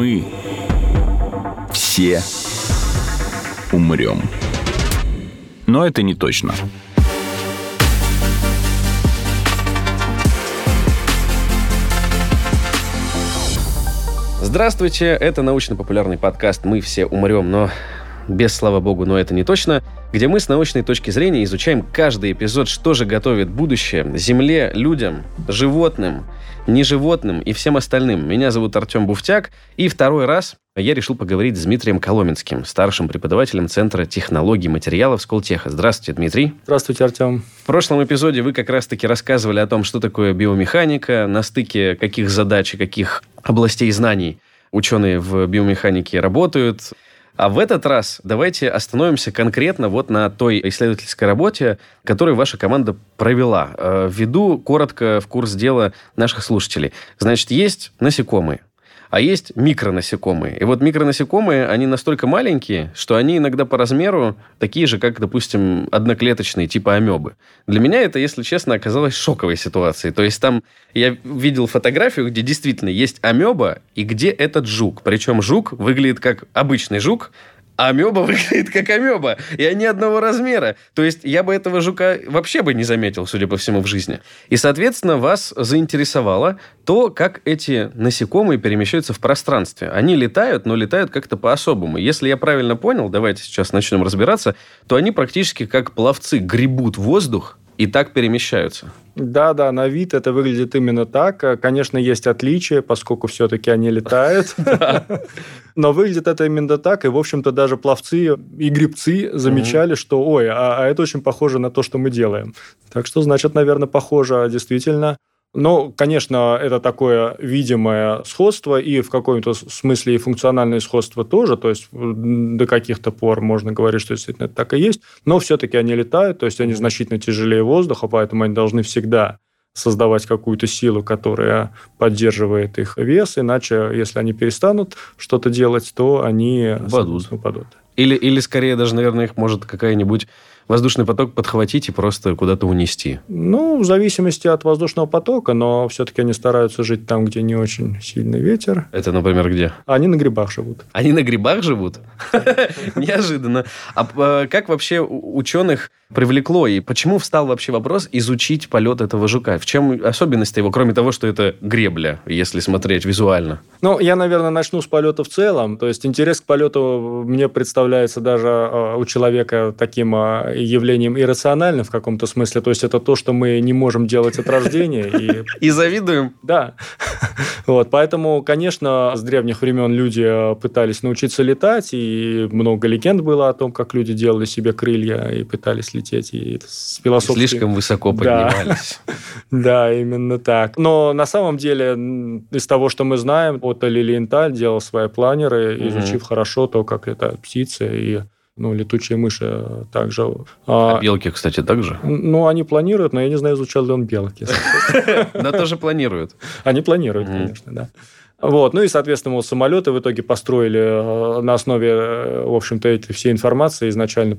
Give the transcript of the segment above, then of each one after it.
Мы все умрем. Но это не точно. Здравствуйте, это научно-популярный подкаст «Мы все умрем», но без, слава богу, но это не точно, где мы с научной точки зрения изучаем каждый эпизод, что же готовит будущее Земле, людям, животным, неживотным и всем остальным. Меня зовут Артем Буфтяк, и второй раз я решил поговорить с Дмитрием Коломенским, старшим преподавателем Центра технологий материалов Сколтеха. Здравствуйте, Дмитрий. Здравствуйте, Артем. В прошлом эпизоде вы как раз-таки рассказывали о том, что такое биомеханика, на стыке каких задач и каких областей знаний ученые в биомеханике работают. А в этот раз давайте остановимся конкретно вот на той исследовательской работе, которую ваша команда провела. Э, введу коротко в курс дела наших слушателей. Значит, есть насекомые а есть микронасекомые. И вот микронасекомые, они настолько маленькие, что они иногда по размеру такие же, как, допустим, одноклеточные, типа амебы. Для меня это, если честно, оказалось шоковой ситуацией. То есть там я видел фотографию, где действительно есть амеба, и где этот жук. Причем жук выглядит как обычный жук, амеба выглядит как амеба, и они одного размера. То есть я бы этого жука вообще бы не заметил, судя по всему, в жизни. И, соответственно, вас заинтересовало то, как эти насекомые перемещаются в пространстве. Они летают, но летают как-то по-особому. Если я правильно понял, давайте сейчас начнем разбираться, то они практически как пловцы гребут воздух, и так перемещаются. Да, да, на вид это выглядит именно так. Конечно, есть отличия, поскольку все-таки они летают. Но выглядит это именно так. И, в общем-то, даже пловцы и грибцы замечали, что, ой, а, а это очень похоже на то, что мы делаем. Так что, значит, наверное, похоже действительно. Но, конечно, это такое видимое сходство, и в каком-то смысле и функциональное сходство тоже, то есть до каких-то пор можно говорить, что действительно это так и есть, но все-таки они летают, то есть они значительно тяжелее воздуха, поэтому они должны всегда создавать какую-то силу, которая поддерживает их вес, иначе, если они перестанут что-то делать, то они упадут. упадут. Или, или скорее даже, наверное, их может какая-нибудь воздушный поток подхватить и просто куда-то унести? Ну, в зависимости от воздушного потока, но все-таки они стараются жить там, где не очень сильный ветер. Это, например, где? Они на грибах живут. Они на грибах живут? Неожиданно. А как вообще ученых привлекло и почему встал вообще вопрос изучить полет этого жука? В чем особенность его, кроме того, что это гребля, если смотреть визуально? Ну, я, наверное, начну с полета в целом. То есть интерес к полету мне представляется даже а, у человека таким а, явлением иррациональным в каком-то смысле. То есть это то, что мы не можем делать от рождения. И, завидуем. Да. Вот, поэтому, конечно, с древних времен люди пытались научиться летать, и много легенд было о том, как люди делали себе крылья и пытались лететь. И с философской... Слишком высоко поднимались. Да, именно так. Но на самом деле, из того, что мы знаем, вот Лилиенталь делал свои планеры, изучив хорошо то, как это птицы и ну, летучие мыши также. А, а белки, кстати, также? Ну, они планируют, но я не знаю, изучал ли он белки. Но тоже планируют. Они планируют, конечно, да. Вот. Ну и, соответственно, вот самолеты в итоге построили э, на основе, э, в общем-то, этой всей информации изначально,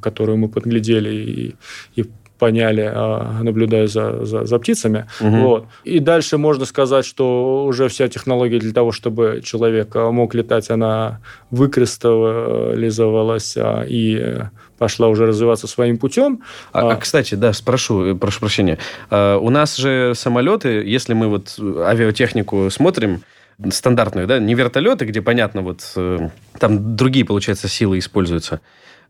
которую мы подглядели и, и поняли, а, наблюдая за, за, за птицами. Угу. Вот. И дальше можно сказать, что уже вся технология для того, чтобы человек а, мог летать, она выкристаллизовалась а, и пошла уже развиваться своим путем. А, а кстати, да, спрошу, прошу прощения. У нас же самолеты, если мы вот авиатехнику смотрим, стандартную, да, не вертолеты, где, понятно, вот э, там другие, получается, силы используются.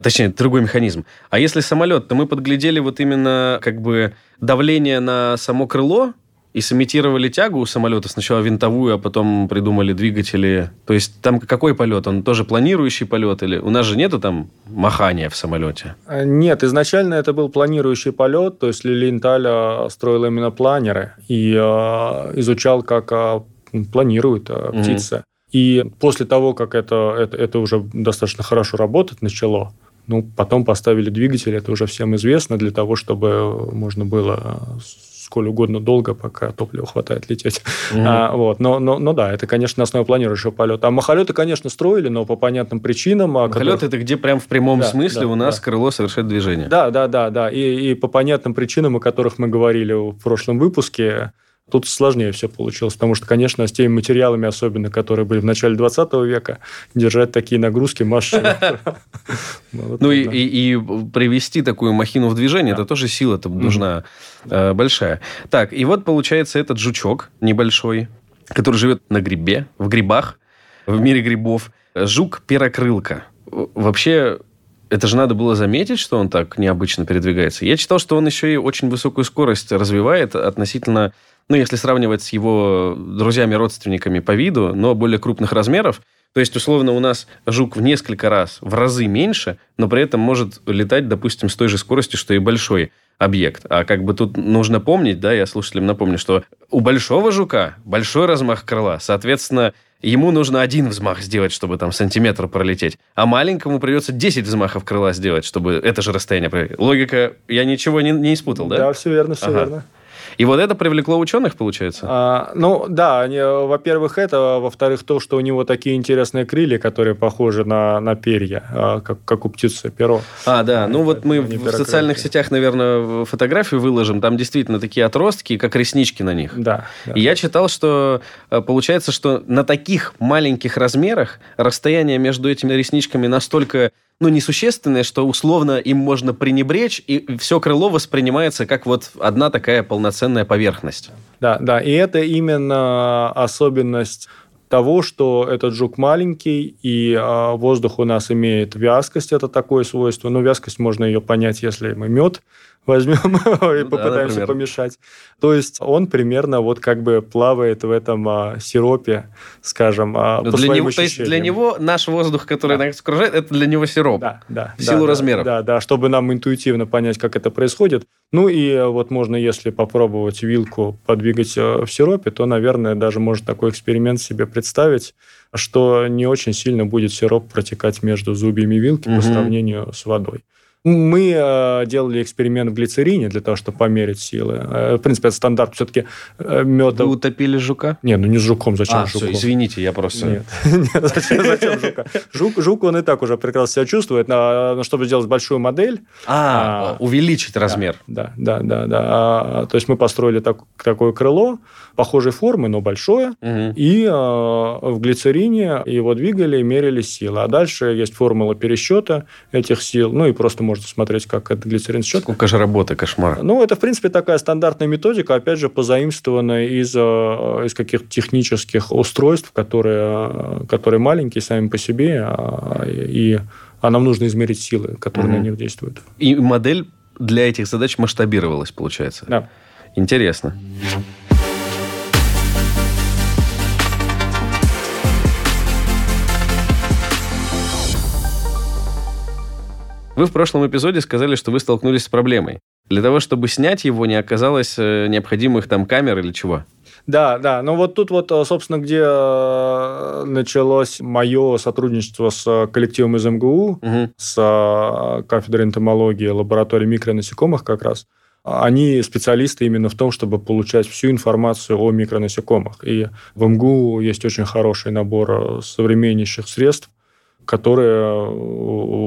Точнее, другой механизм. А если самолет, то мы подглядели вот именно как бы давление на само крыло, и сымитировали тягу у самолета, сначала винтовую, а потом придумали двигатели. То есть там какой полет? Он тоже планирующий полет? Или у нас же нету там махания в самолете? А, нет, изначально это был планирующий полет, то есть Лилинталь строил именно планеры и э, изучал, как планирует птица. Mm-hmm. И после того, как это, это, это уже достаточно хорошо работать начало, ну, потом поставили двигатель, это уже всем известно, для того, чтобы можно было сколь угодно долго, пока топлива хватает лететь. Mm-hmm. А, вот. но, но, но да, это, конечно, основа планирующего полета. А махолеты, конечно, строили, но по понятным причинам. Махолет которых... это где прям в прямом да, смысле да, у нас да. крыло совершает движение. Да, да, да, да. И, и по понятным причинам, о которых мы говорили в прошлом выпуске, Тут сложнее все получилось, потому что, конечно, с теми материалами, особенно, которые были в начале 20 века, держать такие нагрузки машины. Ну и привести такую махину в движение, это тоже сила нужна э, большая. Так, и вот получается этот жучок небольшой, который живет на грибе, в грибах, в мире грибов. Жук-перокрылка. Вообще, это же надо было заметить, что он так необычно передвигается. Я читал, что он еще и очень высокую скорость развивает относительно, ну, если сравнивать с его друзьями-родственниками по виду, но более крупных размеров. То есть, условно, у нас жук в несколько раз, в разы меньше, но при этом может летать, допустим, с той же скоростью, что и большой объект. А как бы тут нужно помнить, да, я слушателям напомню, что у большого жука большой размах крыла, соответственно, ему нужно один взмах сделать, чтобы там сантиметр пролететь, а маленькому придется 10 взмахов крыла сделать, чтобы это же расстояние пролететь. Логика, я ничего не, не испутал, да? Да, все верно, все ага. верно. И вот это привлекло ученых, получается? А, ну, да, они, во-первых, это, во-вторых, то, что у него такие интересные крылья, которые похожи на, на перья, а, как, как у птицы перо. А, да, ну вот мы в социальных сетях, наверное, фотографию выложим, там действительно такие отростки, как реснички на них. Да. да. И я читал, что э, получается, что на таких маленьких размерах расстояние между этими ресничками настолько ну, несущественное, что условно им можно пренебречь, и все крыло воспринимается как вот одна такая полноценная поверхность. Да, да, и это именно особенность того, что этот жук маленький, и э, воздух у нас имеет вязкость, это такое свойство. Но вязкость можно ее понять, если мы мед возьмем и ну, попытаемся да, помешать. То есть он примерно вот как бы плавает в этом а, сиропе, скажем, а, по для него, То есть для него наш воздух, который да. нас окружает, это для него сироп. Да, да. В силу да, размеров. Да, да, чтобы нам интуитивно понять, как это происходит. Ну и вот можно, если попробовать вилку подвигать э, в сиропе, то, наверное, даже можно такой эксперимент себе представить, что не очень сильно будет сироп протекать между зубьями вилки угу. по сравнению с водой. Мы э, делали эксперимент в глицерине для того, чтобы померить силы. Э, в принципе, это стандарт все-таки э, меда. Вы утопили жука? Не, ну не с жуком, зачем а, жуком? Все, извините, я просто... Нет, Нет зачем, зачем жука? Жук, жук, он и так уже прекрасно себя чувствует, но, но чтобы сделать большую модель... А, а увеличить размер. Да, да, да. да, а, то есть мы построили так, такое крыло, похожей формы, но большое, угу. и а, в глицерине его двигали, мерили силы. А дальше есть формула пересчета этих сил, ну и просто можно можно смотреть, как этот глицерин счет. Сколько же работы, кошмар. Ну, это, в принципе, такая стандартная методика, опять же, позаимствованная из, э, из каких-то технических устройств, которые, которые маленькие сами по себе, а, и а нам нужно измерить силы, которые угу. на них действуют. И модель для этих задач масштабировалась, получается? Да. Интересно. Вы в прошлом эпизоде сказали, что вы столкнулись с проблемой. Для того, чтобы снять его, не оказалось э, необходимых там камер или чего? Да, да. Ну вот тут вот, э, собственно, где э, началось мое сотрудничество с коллективом из МГУ, угу. с кафедрой энтомологии, лабораторией микронасекомых как раз. Они специалисты именно в том, чтобы получать всю информацию о микронасекомых. И в МГУ есть очень хороший набор современнейших средств, которые э,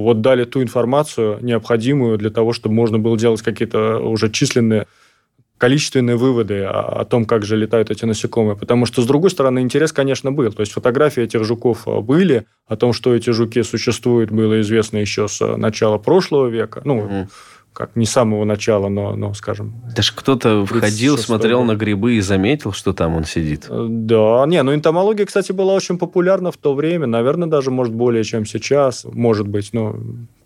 вот дали ту информацию необходимую для того, чтобы можно было делать какие-то уже численные количественные выводы о, том, как же летают эти насекомые. Потому что, с другой стороны, интерес, конечно, был. То есть фотографии этих жуков э, были, о том, что эти жуки существуют, было известно еще с начала прошлого века. Ну, mm как не с самого начала, но, но скажем... Даже кто-то входил, смотрел на грибы и заметил, что там он сидит. Э, да, не, ну энтомология, кстати, была очень популярна в то время, наверное, даже, может, более, чем сейчас, может быть, но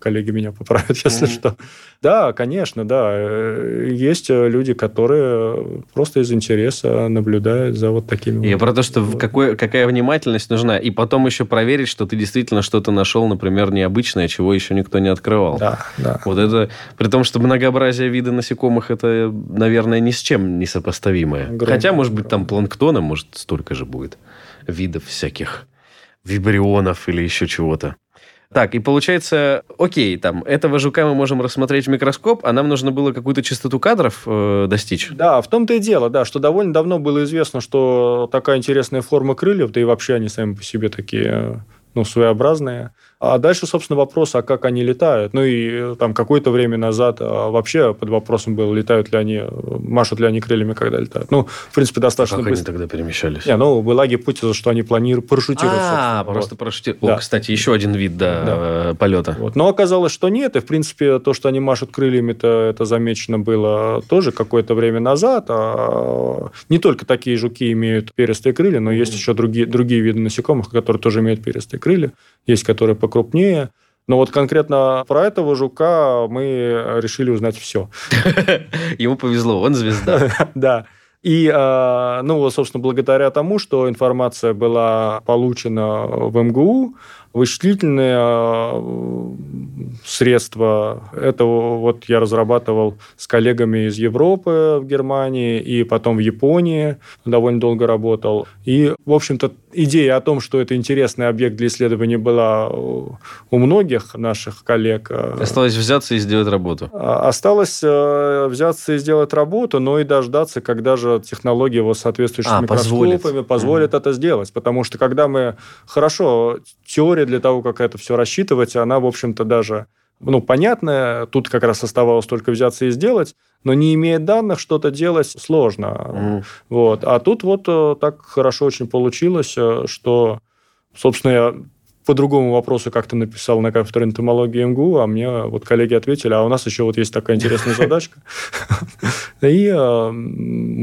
коллеги меня поправят, если mm-hmm. что. Да, конечно, да. Э, есть э, люди, которые просто из интереса наблюдают за вот такими... Я вот про то, что вот. какой, какая внимательность нужна. И потом еще проверить, что ты действительно что-то нашел, например, необычное, чего еще никто не открывал. Да, да. Вот это... При том, что многообразие вида насекомых, это, наверное, ни с чем не сопоставимое. Громко, Хотя, может быть, там планктона, может, столько же будет видов всяких вибрионов или еще чего-то. Так, и получается, окей, там, этого жука мы можем рассмотреть в микроскоп, а нам нужно было какую-то частоту кадров э, достичь. Да, в том-то и дело, да, что довольно давно было известно, что такая интересная форма крыльев, да и вообще они сами по себе такие, ну, своеобразные, А дальше, собственно, вопрос, а как они летают. Ну и э, там какое-то время назад а, вообще под вопросом был, летают ли они, машут ли они крыльями, когда летают. Ну, в принципе, достаточно как быстро. они тогда перемещались? Не, ну, была гипотеза, что они планируют парашютировать. А, просто Вот. парашютировать. Да. О, кстати, еще один вид, да, Да. э, полета. Вот. Но оказалось, что нет. И, в принципе, то, что они машут крыльями, это, это замечено было тоже какое-то время назад. А не только такие жуки имеют перистые крылья, но есть еще другие, другие виды насекомых, которые тоже имеют перистые крылья. Есть, которые покрупнее. Но вот конкретно про этого жука мы решили узнать все. Ему повезло, он звезда. Да. И, э, ну, собственно, благодаря тому, что информация была получена в МГУ, вычислительные э, средства, это вот я разрабатывал с коллегами из Европы в Германии и потом в Японии, довольно долго работал. И, в общем-то, идея о том, что это интересный объект для исследования была у многих наших коллег. э, Осталось взяться и сделать работу. а, Осталось взяться и сделать работу, но и дождаться, когда же технология вот соответствующими А, микроскопами позволит. позволит, это сделать. Потому что когда мы... Хорошо, теория для того, как это все рассчитывать, она, в общем-то, даже ну, понятная. Тут как раз оставалось только взяться и сделать. Но не имея данных, что-то делать сложно. Мгм. Вот. А тут вот э, так хорошо очень получилось, э, что, собственно, я по другому вопросу как-то написал на кафедре энтомологии МГУ, а мне вот коллеги ответили, а у нас еще вот есть такая интересная задачка. И э,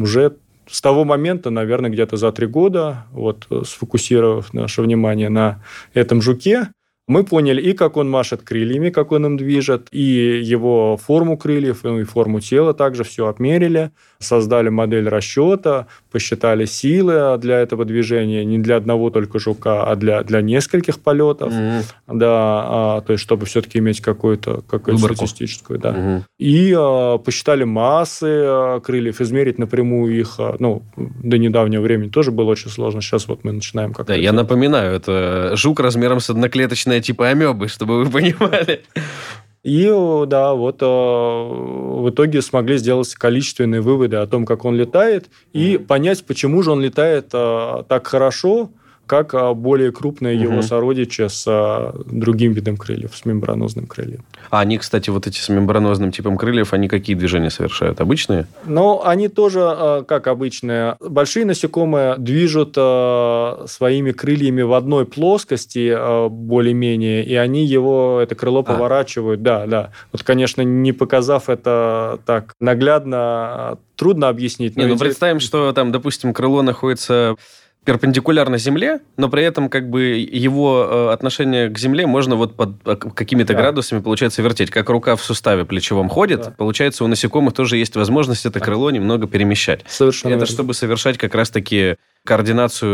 уже с того момента, наверное, где-то за три года, вот э, сфокусировав наше внимание на этом жуке, мы поняли и как он машет крыльями, как он им движет, и его форму крыльев, ну, и форму тела также все обмерили, создали модель расчета, посчитали силы для этого движения не для одного только жука, а для, для нескольких полетов. Мгм. Да, а, то есть чтобы все-таки иметь какую-то какую статистическую, да. Мгм. И а, посчитали массы а, крыльев, измерить напрямую их, а, ну, до недавнего времени тоже было очень сложно. Сейчас вот мы начинаем как-то... Да, я напоминаю, это жук размером с одноклеточное типа амебы, чтобы вы понимали. И, да, вот э, в итоге смогли сделать количественные выводы о том, как он летает, и понять, почему же он летает э, так хорошо, как э, более крупные его Мгм. сородичи с э, другим видом крыльев, с мембранозным крыльем. А они, кстати, вот эти с мембранозным типом крыльев, они какие движения совершают? Обычные? Но они тоже, э, как обычные, большие насекомые движут своими крыльями в одной плоскости более-менее, и они его, это крыло А. поворачивают. Да, да. Вот, конечно, не показав это так наглядно, трудно объяснить. Не, ну иде- представим, что там, допустим, крыло находится перпендикулярно Земле, но при этом как бы его э, отношение к Земле можно вот под э, какими-то Да. градусами, получается, вертеть. Как рука в суставе плечевом ходит, Да. получается, у насекомых тоже есть возможность это крыло немного перемещать. Совершенно это верно. чтобы совершать как раз-таки координацию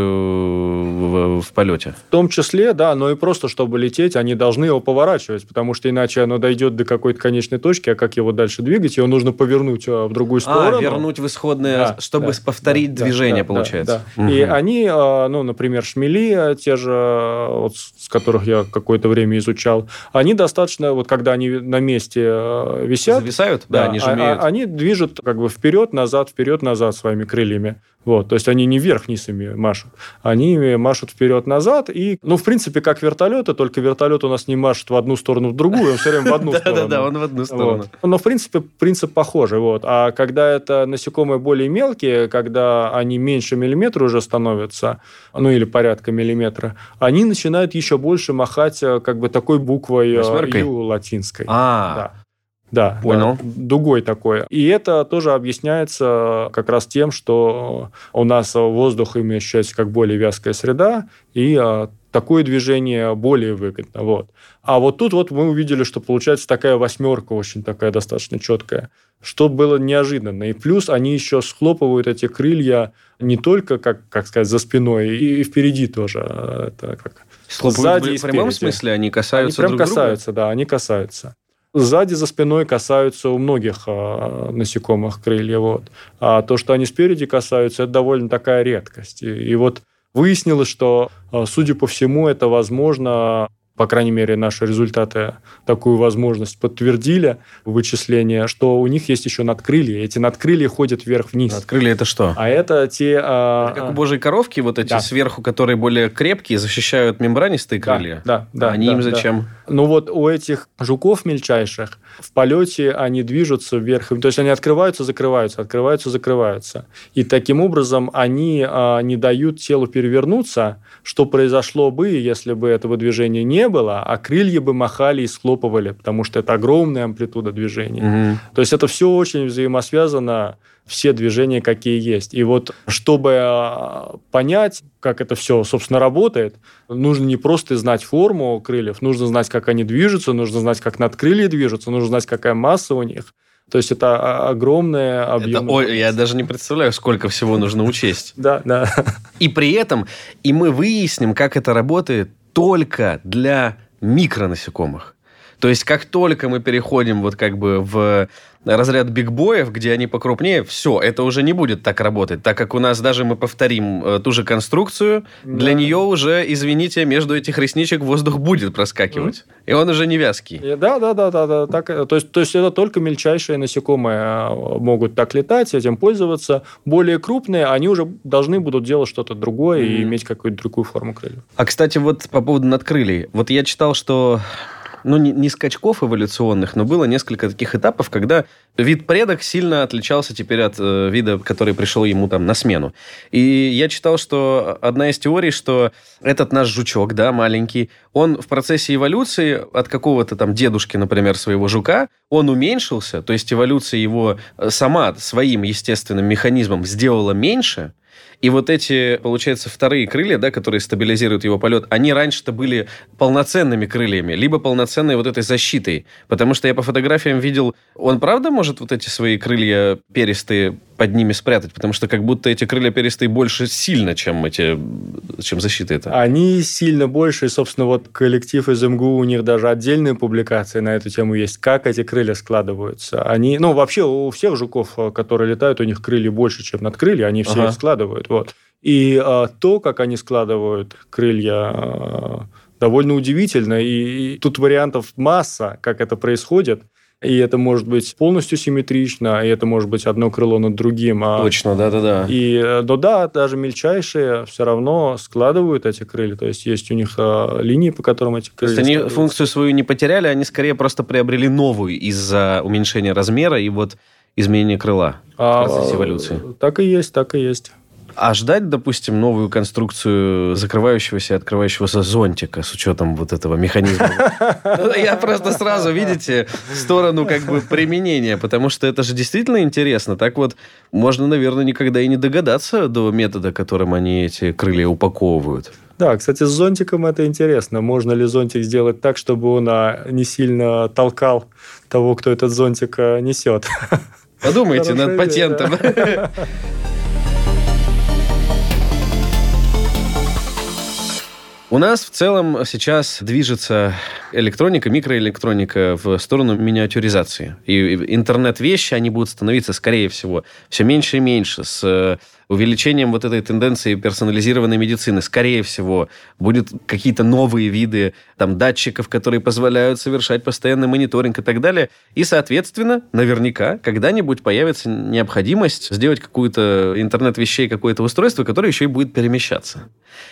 в, в полете. В том числе, да, но и просто, чтобы лететь, они должны его поворачивать, потому что иначе оно дойдет до какой-то конечной точки, а как его дальше двигать, его нужно повернуть э, в другую сторону. А, вернуть в исходное, Да, чтобы да, повторить да, движение, да, да, получается. да. И Мгм. они, э, ну, например, шмели, э, те же, вот, с которых я какое-то время изучал, они достаточно, вот когда они на месте висят, Зависают? Да, они же а- умеют. а- они движут как бы вперед-назад, вперед-назад своими крыльями. Вот, то есть они не вверх-вниз ими машут, они машут вперед-назад. И, ну, в принципе, как вертолеты, только вертолет у нас не машет в одну сторону, в другую, он все время в одну сторону. Да-да-да, он в одну сторону. Но, в принципе, принцип похожий. Вот. А когда это насекомые более мелкие, когда они меньше миллиметра уже становятся, ну или порядка миллиметра, они начинают еще больше махать э, как бы такой буквой э? «ю» латинской. А, Да. Понял. да, дугой такой. И это тоже объясняется как раз тем, что у нас воздух ощущается как более вязкая среда, и а, такое движение более выгодно. Вот. А вот тут вот мы увидели, что получается такая восьмерка очень такая достаточно четкая, что было неожиданно. И плюс они еще схлопывают эти крылья не только, как, как сказать, за спиной, и, и впереди тоже. Это как схлопывают сзади и в прямом спереди. смысле? Они они касаются прям друг друга? касаются, да, они касаются. Сзади за спиной касаются у многих а, насекомых крылья. Вот. А то, что они спереди касаются, это довольно такая редкость. И, и вот выяснилось, что, а, судя по всему, это возможно по крайней мере, наши результаты такую возможность подтвердили вычисления, что у них есть еще надкрылья. Эти надкрылья ходят вверх-вниз. Надкрылья это что? А это те... А, это как у божьей коровки, вот эти да. сверху, которые более крепкие, защищают мембранистые крылья? Да, да. да они да, им зачем? Да. Ну вот у этих жуков мельчайших в полете они движутся вверх. То есть они открываются, закрываются, открываются, закрываются. И таким образом они а, не дают телу перевернуться, что произошло бы, если бы этого движения не было, а крылья бы махали и схлопывали, потому что это огромная амплитуда движения. Угу. То есть это все очень взаимосвязано, все движения, какие есть. И вот чтобы а, понять, как это все, собственно, работает, нужно не просто знать форму крыльев, нужно знать, как они движутся, нужно знать, как надкрылья движутся, нужно знать, какая масса у них. То есть это огромное объем. Это, ой, я даже не представляю, сколько всего нужно учесть. Да, да. И при этом, и мы выясним, как это работает только для микронасекомых. То есть, как только мы переходим вот как бы в разряд бигбоев, где они покрупнее, все, это уже не будет так работать, так как у нас даже мы повторим э, ту же конструкцию, да. для нее уже, извините, между этих ресничек воздух будет проскакивать, mm. и он уже не вязкий. Да, да, да, да, да, так, то есть, то есть это только мельчайшие насекомые а, могут так летать, этим пользоваться. Более крупные, они уже должны будут делать что-то другое mm. и иметь какую-то другую форму крыльев. А кстати, вот по поводу надкрылий, вот я читал, что ну, не, не скачков эволюционных, но было несколько таких этапов, когда вид предок сильно отличался теперь от э, вида, который пришел ему там на смену. И я читал, что одна из теорий, что этот наш жучок, да, маленький, он в процессе эволюции от какого-то там дедушки, например, своего жука, он уменьшился, то есть эволюция его э, сама своим естественным механизмом сделала меньше, и вот эти, получается, вторые крылья, да, которые стабилизируют его полет, они раньше-то были полноценными крыльями, либо полноценной вот этой защитой. Потому что я по фотографиям видел, он правда может вот эти свои крылья перистые под ними спрятать? Потому что как будто эти крылья перистые больше сильно, чем эти, чем защита это. Они сильно больше, и, собственно, вот коллектив из МГУ, у них даже отдельные публикации на эту тему есть, как эти крылья складываются. Они, ну, вообще у всех жуков, которые летают, у них крылья больше, чем над крылья, они все ага. их складывают. Вот. И а, то, как они складывают крылья, а, довольно удивительно. И, и тут вариантов масса, как это происходит. И это может быть полностью симметрично, и это может быть одно крыло над другим. А... Точно, да-да-да. И, э, но да, даже мельчайшие все равно складывают эти крылья. То есть есть у них а, линии, по которым эти крылья То есть они функцию свою не потеряли, они скорее просто приобрели новую из-за уменьшения размера и вот изменения крыла а, в процессе эволюции. Так и есть, так и есть. А ждать, допустим, новую конструкцию закрывающегося и открывающегося зонтика с учетом вот этого механизма? Ну, я просто сразу, видите, сторону как бы применения, потому что это же действительно интересно. Так вот, можно, наверное, никогда и не догадаться до метода, которым они эти крылья упаковывают. Да, кстати, с зонтиком это интересно. Можно ли зонтик сделать так, чтобы он а, не сильно толкал того, кто этот зонтик а, несет? Подумайте над патентом. У нас в целом сейчас движется электроника, микроэлектроника в сторону миниатюризации. И интернет-вещи, они будут становиться, скорее всего, все меньше и меньше с увеличением вот этой тенденции персонализированной медицины, скорее всего, будут какие-то новые виды там, датчиков, которые позволяют совершать постоянный мониторинг и так далее. И, соответственно, наверняка когда-нибудь появится необходимость сделать какую-то интернет-вещей, какое-то устройство, которое еще и будет перемещаться.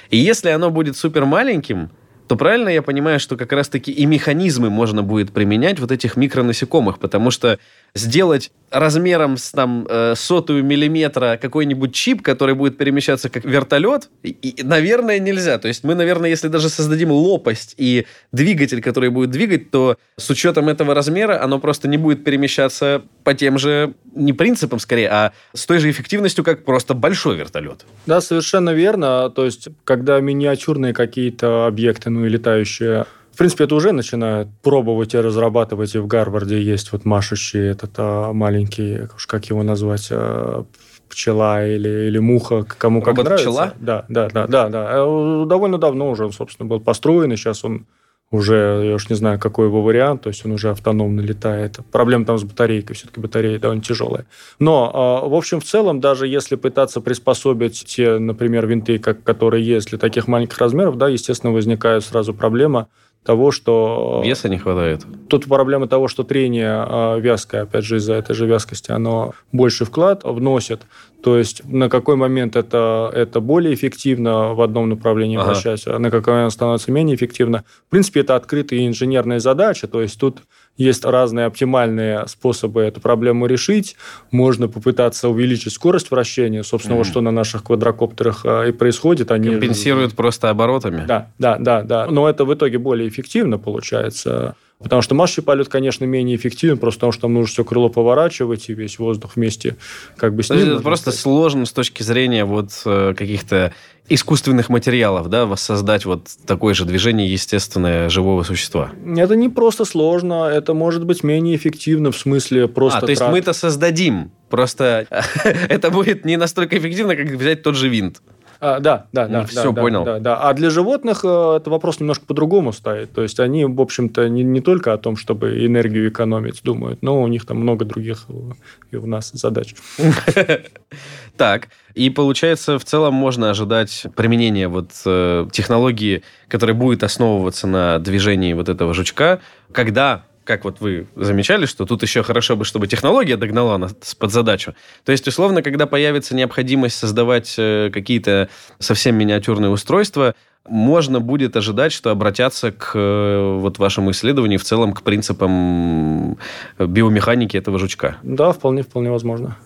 И если оно будет супер маленьким, то правильно я понимаю, что как раз-таки и механизмы можно будет применять вот этих микронасекомых, потому что сделать размером с там э, сотую миллиметра какой-нибудь чип, который будет перемещаться как вертолет, и, наверное, нельзя. То есть мы, наверное, если даже создадим лопасть и двигатель, который будет двигать, то с учетом этого размера оно просто не будет перемещаться по тем же, не принципам скорее, а с той же эффективностью, как просто большой вертолет. Да, совершенно верно. То есть, когда миниатюрные какие-то объекты, ну и летающие в принципе, это уже начинают пробовать и разрабатывать. И в Гарварде есть вот машущий этот а, маленький, как его назвать, а, пчела или, или муха, кому как Робот нравится. пчела? Да, да, да, да, да. Э, довольно давно уже он, собственно, был построен, и сейчас он уже, я уж не знаю, какой его вариант, то есть он уже автономно летает. Проблема там с батарейкой, все-таки батарея довольно тяжелая. Но, а, в общем, в целом, даже если пытаться приспособить те, например, винты, как, которые есть для таких маленьких размеров, да, естественно, возникает сразу проблема того, что... Веса не хватает. Тут проблема того, что трение э, вязкое, опять же, из-за этой же вязкости, оно больше вклад вносит. То есть на какой момент это, это более эффективно в одном направлении ага. вращать, а на какой момент становится менее эффективно. В принципе, это открытая инженерная задача, то есть тут есть разные оптимальные способы эту проблему решить. Можно попытаться увеличить скорость вращения, собственно, mm-hmm. вот что на наших квадрокоптерах а, и происходит. Они компенсируют просто оборотами. Да, да, да, да. Но это в итоге более эффективно получается. Потому что массовый полет, конечно, менее эффективен, просто потому что там нужно все крыло поворачивать и весь воздух вместе как бы с ним. Это просто сложно с точки зрения вот э, каких-то искусственных материалов, да, воссоздать вот такое же движение естественное живого существа? Это не просто сложно, это может быть менее эффективно в смысле просто... А, то есть мы это создадим, просто это будет не настолько эффективно, как взять тот же винт. А, да, да, да. Все да, понял. Да, да. А для животных э, это вопрос немножко по-другому стоит. То есть они, в общем-то, не, не только о том, чтобы энергию экономить думают, но у них там много других и у нас задач. Так, и получается, в целом можно ожидать применения вот э, технологии, которая будет основываться на движении вот этого жучка, когда как вот вы замечали, что тут еще хорошо бы, чтобы технология догнала нас под задачу. То есть, условно, когда появится необходимость создавать э, какие-то совсем миниатюрные устройства, можно будет ожидать, что обратятся к э, вот вашему исследованию в целом к принципам биомеханики этого жучка. Да, вполне, вполне возможно.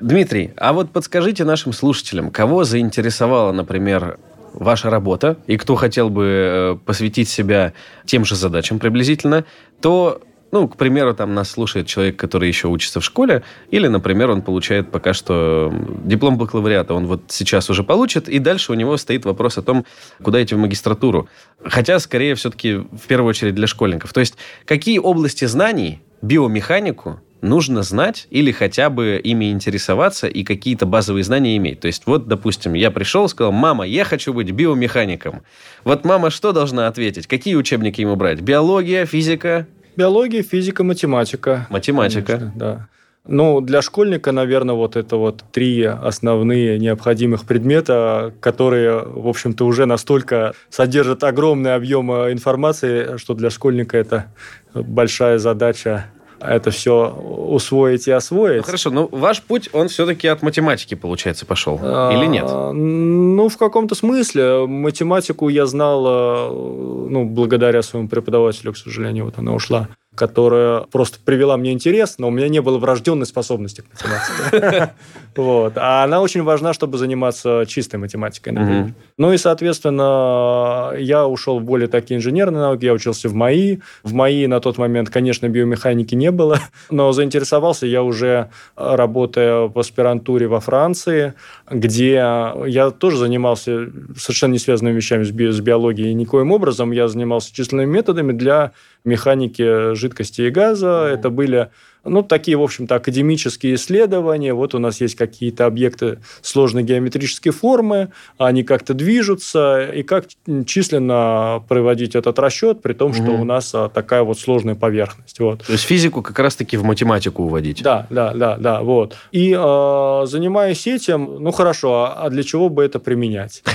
Дмитрий, а вот подскажите нашим слушателям, кого заинтересовала, например, ваша работа, и кто хотел бы э, посвятить себя тем же задачам приблизительно, то ну, к примеру, там нас слушает человек, который еще учится в школе, или, например, он получает пока что диплом бакалавриата, он вот сейчас уже получит, и дальше у него стоит вопрос о том, куда идти в магистратуру. Хотя, скорее, все-таки в первую очередь для школьников. То есть, какие области знаний биомеханику нужно знать или хотя бы ими интересоваться и какие-то базовые знания иметь. То есть вот, допустим, я пришел, сказал, мама, я хочу быть биомехаником. Вот мама что должна ответить? Какие учебники ему брать? Биология, физика? Биология, физика, математика. Математика. Конечно, да. Ну, для школьника, наверное, вот это вот три основные необходимых предмета, которые, в общем-то, уже настолько содержат огромный объем информации, что для школьника это большая задача это все усвоить и освоить. Ну, хорошо, но ваш путь, он все-таки от математики, получается, пошел, а, или нет? Ну, в каком-то смысле. Математику я знал, э, ну, благодаря своему преподавателю, к сожалению, вот она ушла которая просто привела мне интерес, но у меня не было врожденной способности к математике. Вот. А она очень важна, чтобы заниматься чистой математикой, например. Ну и, соответственно, я ушел в более такие инженерные науки, я учился в МАИ. В МАИ на тот момент, конечно, биомеханики не было, но заинтересовался я уже, работая в аспирантуре во Франции, где я тоже занимался совершенно не связанными вещами с, би- с биологией никоим образом. Я занимался численными методами для механики жидкости и газа. Mm-hmm. Это были ну, такие, в общем-то, академические исследования. Вот у нас есть какие-то объекты сложной геометрической формы, они как-то движутся, и как численно проводить этот расчет, при том, что угу. у нас а, такая вот сложная поверхность. Вот. То есть физику как раз-таки в математику уводить. Да, да, да, да, вот. И э, занимаясь этим, ну, хорошо, а, а для чего бы это применять?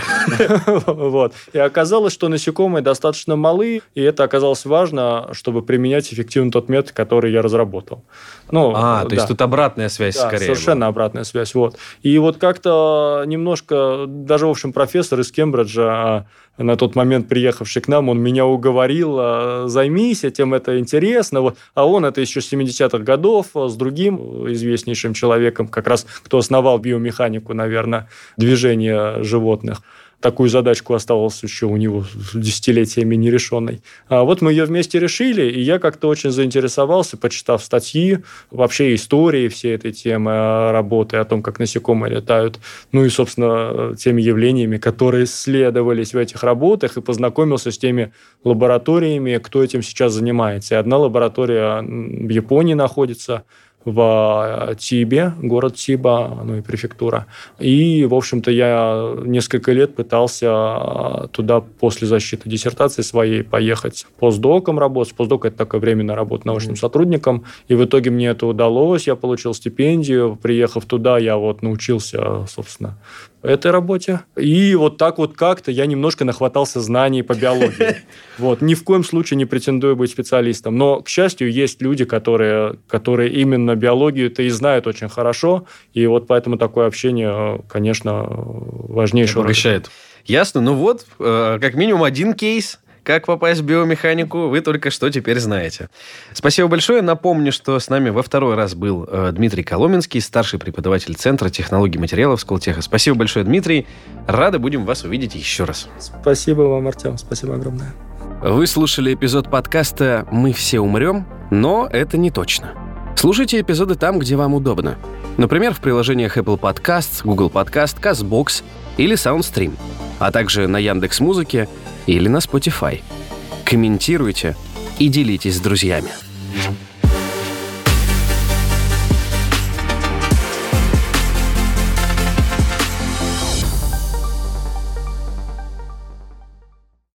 Вот. И оказалось, что насекомые достаточно малы, и это оказалось важно, чтобы применять эффективно тот метод, который я разработал. Ну, а, то есть тут обратная связь да, скорее. совершенно была. обратная связь. Вот. И вот как-то немножко, даже, в общем, профессор из Кембриджа, а, на тот момент приехавший к нам, он меня уговорил, а, займись этим, это интересно. Вот. А он это еще с 70-х годов с другим известнейшим человеком, как раз кто основал биомеханику, наверное, движения животных такую задачку осталось еще у него десятилетиями нерешенной. А вот мы ее вместе решили, и я как-то очень заинтересовался, почитав статьи, вообще истории всей этой темы а, работы, о том, как насекомые летают, ну и, собственно, теми явлениями, которые исследовались в этих работах, и познакомился с теми лабораториями, кто этим сейчас занимается. И одна лаборатория в Японии находится, в э, Тибе, город Тиба, ну и префектура. И, в общем-то, я несколько лет пытался э, туда после защиты диссертации своей поехать постдоком работать. Постдок – это такая временная работа научным mm-hmm. сотрудником. И в итоге мне это удалось. Я получил стипендию. Приехав туда, я вот научился, собственно, этой работе. И вот так вот как-то я немножко нахватался знаний по биологии. Вот. Ни в коем случае не претендую быть специалистом. Но, к счастью, есть люди, которые, которые именно биологию-то и знают очень хорошо. И вот поэтому такое общение, конечно, важнейшее. Обогащает. Ясно. Ну вот, э, как минимум один кейс как попасть в биомеханику, вы только что теперь знаете. Спасибо большое. Напомню, что с нами во второй раз был э, Дмитрий Коломенский, старший преподаватель Центра технологий материалов Сколтеха. Спасибо большое, Дмитрий. Рады будем вас увидеть еще раз. Спасибо вам, Артем. Спасибо огромное. Вы слушали эпизод подкаста «Мы все умрем», но это не точно. Слушайте эпизоды там, где вам удобно. Например, в приложениях Apple Podcasts, Google Podcast, CastBox или SoundStream, а также на Яндекс Музыке или на Spotify. Комментируйте и делитесь с друзьями.